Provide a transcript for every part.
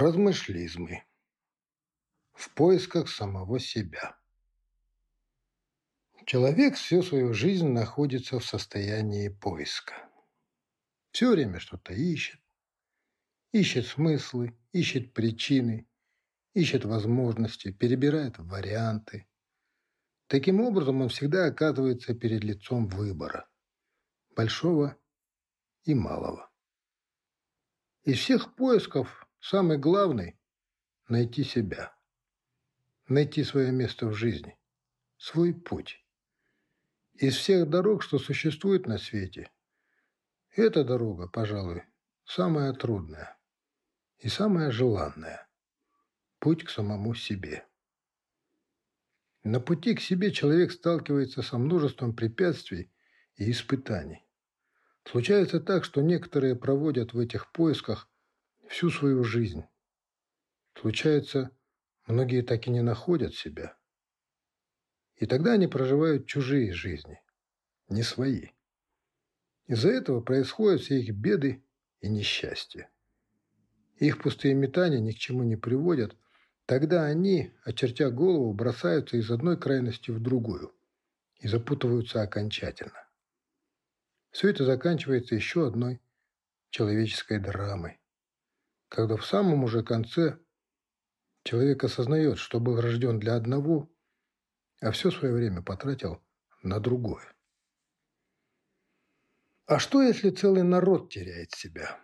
Размышлизмы. В поисках самого себя. Человек всю свою жизнь находится в состоянии поиска. Все время что-то ищет. Ищет смыслы, ищет причины, ищет возможности, перебирает варианты. Таким образом, он всегда оказывается перед лицом выбора. Большого и малого. Из всех поисков Самый главный – найти себя, найти свое место в жизни, свой путь. Из всех дорог, что существует на свете, эта дорога, пожалуй, самая трудная и самая желанная – путь к самому себе. На пути к себе человек сталкивается со множеством препятствий и испытаний. Случается так, что некоторые проводят в этих поисках всю свою жизнь. Случается, многие так и не находят себя. И тогда они проживают чужие жизни, не свои. Из-за этого происходят все их беды и несчастья. Их пустые метания ни к чему не приводят. Тогда они, очертя голову, бросаются из одной крайности в другую и запутываются окончательно. Все это заканчивается еще одной человеческой драмой когда в самом уже конце человек осознает, что был рожден для одного, а все свое время потратил на другое. А что, если целый народ теряет себя?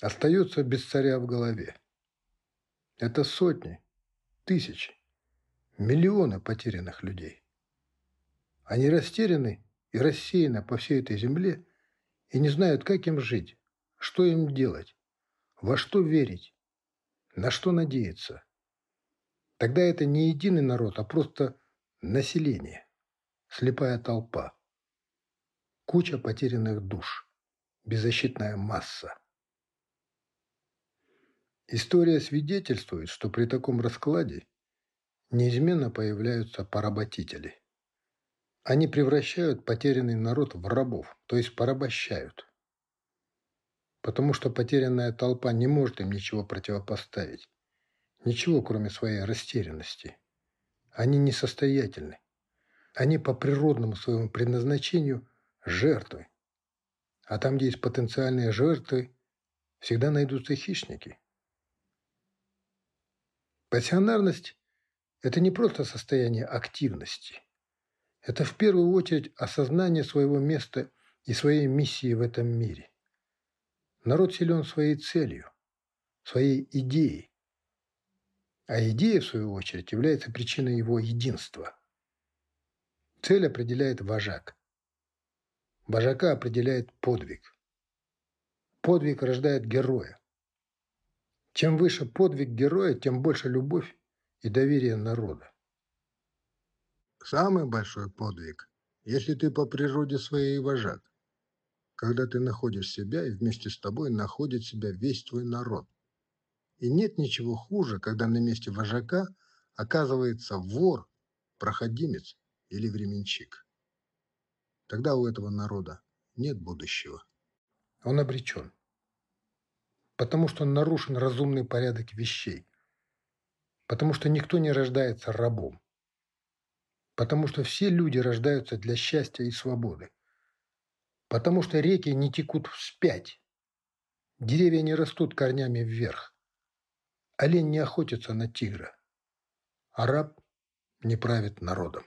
Остается без царя в голове. Это сотни, тысячи, миллионы потерянных людей. Они растеряны и рассеяны по всей этой земле и не знают, как им жить, что им делать, во что верить? На что надеяться? Тогда это не единый народ, а просто население. Слепая толпа. Куча потерянных душ. Беззащитная масса. История свидетельствует, что при таком раскладе неизменно появляются поработители. Они превращают потерянный народ в рабов, то есть порабощают потому что потерянная толпа не может им ничего противопоставить. Ничего, кроме своей растерянности. Они несостоятельны. Они по природному своему предназначению жертвы. А там, где есть потенциальные жертвы, всегда найдутся хищники. Пассионарность – это не просто состояние активности. Это в первую очередь осознание своего места и своей миссии в этом мире. Народ силен своей целью, своей идеей. А идея, в свою очередь, является причиной его единства. Цель определяет вожак. Вожака определяет подвиг. Подвиг рождает героя. Чем выше подвиг героя, тем больше любовь и доверие народа. Самый большой подвиг, если ты по природе своей вожак когда ты находишь себя, и вместе с тобой находит себя весь твой народ. И нет ничего хуже, когда на месте вожака оказывается вор, проходимец или временщик. Тогда у этого народа нет будущего. Он обречен. Потому что нарушен разумный порядок вещей. Потому что никто не рождается рабом. Потому что все люди рождаются для счастья и свободы потому что реки не текут вспять. Деревья не растут корнями вверх. Олень не охотится на тигра. А раб не правит народом.